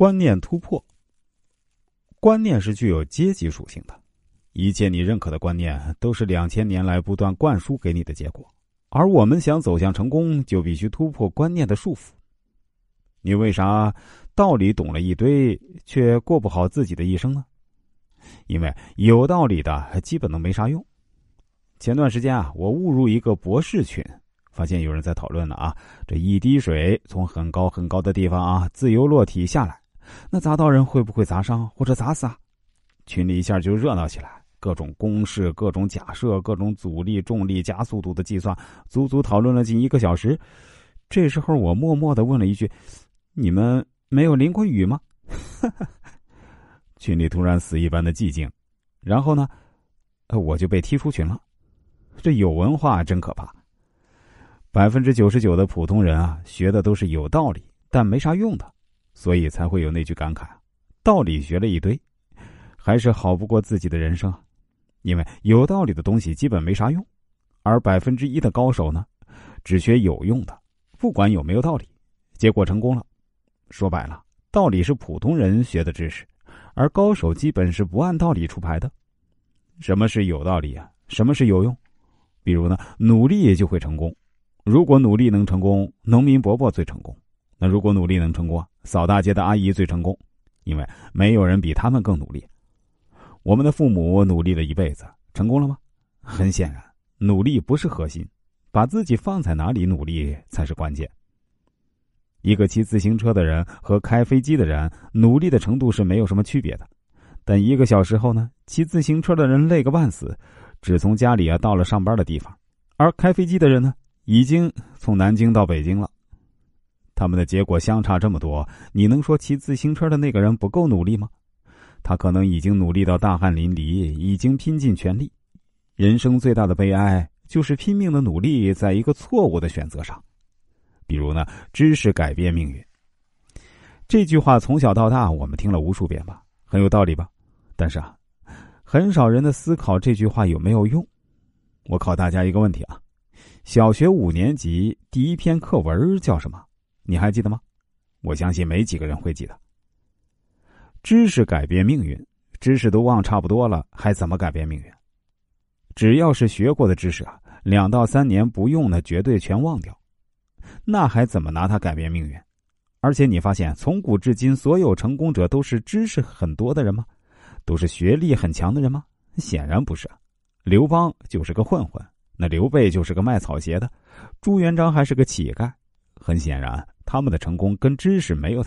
观念突破。观念是具有阶级属性的，一切你认可的观念都是两千年来不断灌输给你的结果。而我们想走向成功，就必须突破观念的束缚。你为啥道理懂了一堆，却过不好自己的一生呢？因为有道理的基本都没啥用。前段时间啊，我误入一个博士群。发现有人在讨论了啊，这一滴水从很高很高的地方啊自由落体下来，那砸到人会不会砸伤或者砸死啊？群里一下就热闹起来，各种公式、各种假设、各种阻力、重力、加速度的计算，足足讨论了近一个小时。这时候我默默的问了一句：“你们没有淋过雨吗？” 群里突然死一般的寂静，然后呢，我就被踢出群了。这有文化真可怕。百分之九十九的普通人啊，学的都是有道理但没啥用的，所以才会有那句感慨：道理学了一堆，还是好不过自己的人生。因为有道理的东西基本没啥用，而百分之一的高手呢，只学有用的，不管有没有道理，结果成功了。说白了，道理是普通人学的知识，而高手基本是不按道理出牌的。什么是有道理啊？什么是有用？比如呢，努力也就会成功。如果努力能成功，农民伯伯最成功；那如果努力能成功，扫大街的阿姨最成功，因为没有人比他们更努力。我们的父母努力了一辈子，成功了吗？很显然，努力不是核心，把自己放在哪里努力才是关键。一个骑自行车的人和开飞机的人努力的程度是没有什么区别的，但一个小时后呢，骑自行车的人累个半死，只从家里啊到了上班的地方，而开飞机的人呢？已经从南京到北京了，他们的结果相差这么多，你能说骑自行车的那个人不够努力吗？他可能已经努力到大汗淋漓，已经拼尽全力。人生最大的悲哀就是拼命的努力在一个错误的选择上。比如呢，知识改变命运。这句话从小到大我们听了无数遍吧，很有道理吧？但是啊，很少人的思考这句话有没有用。我考大家一个问题啊。小学五年级第一篇课文叫什么？你还记得吗？我相信没几个人会记得。知识改变命运，知识都忘差不多了，还怎么改变命运？只要是学过的知识啊，两到三年不用的绝对全忘掉，那还怎么拿它改变命运？而且你发现，从古至今，所有成功者都是知识很多的人吗？都是学历很强的人吗？显然不是。刘邦就是个混混。那刘备就是个卖草鞋的，朱元璋还是个乞丐，很显然，他们的成功跟知识没有。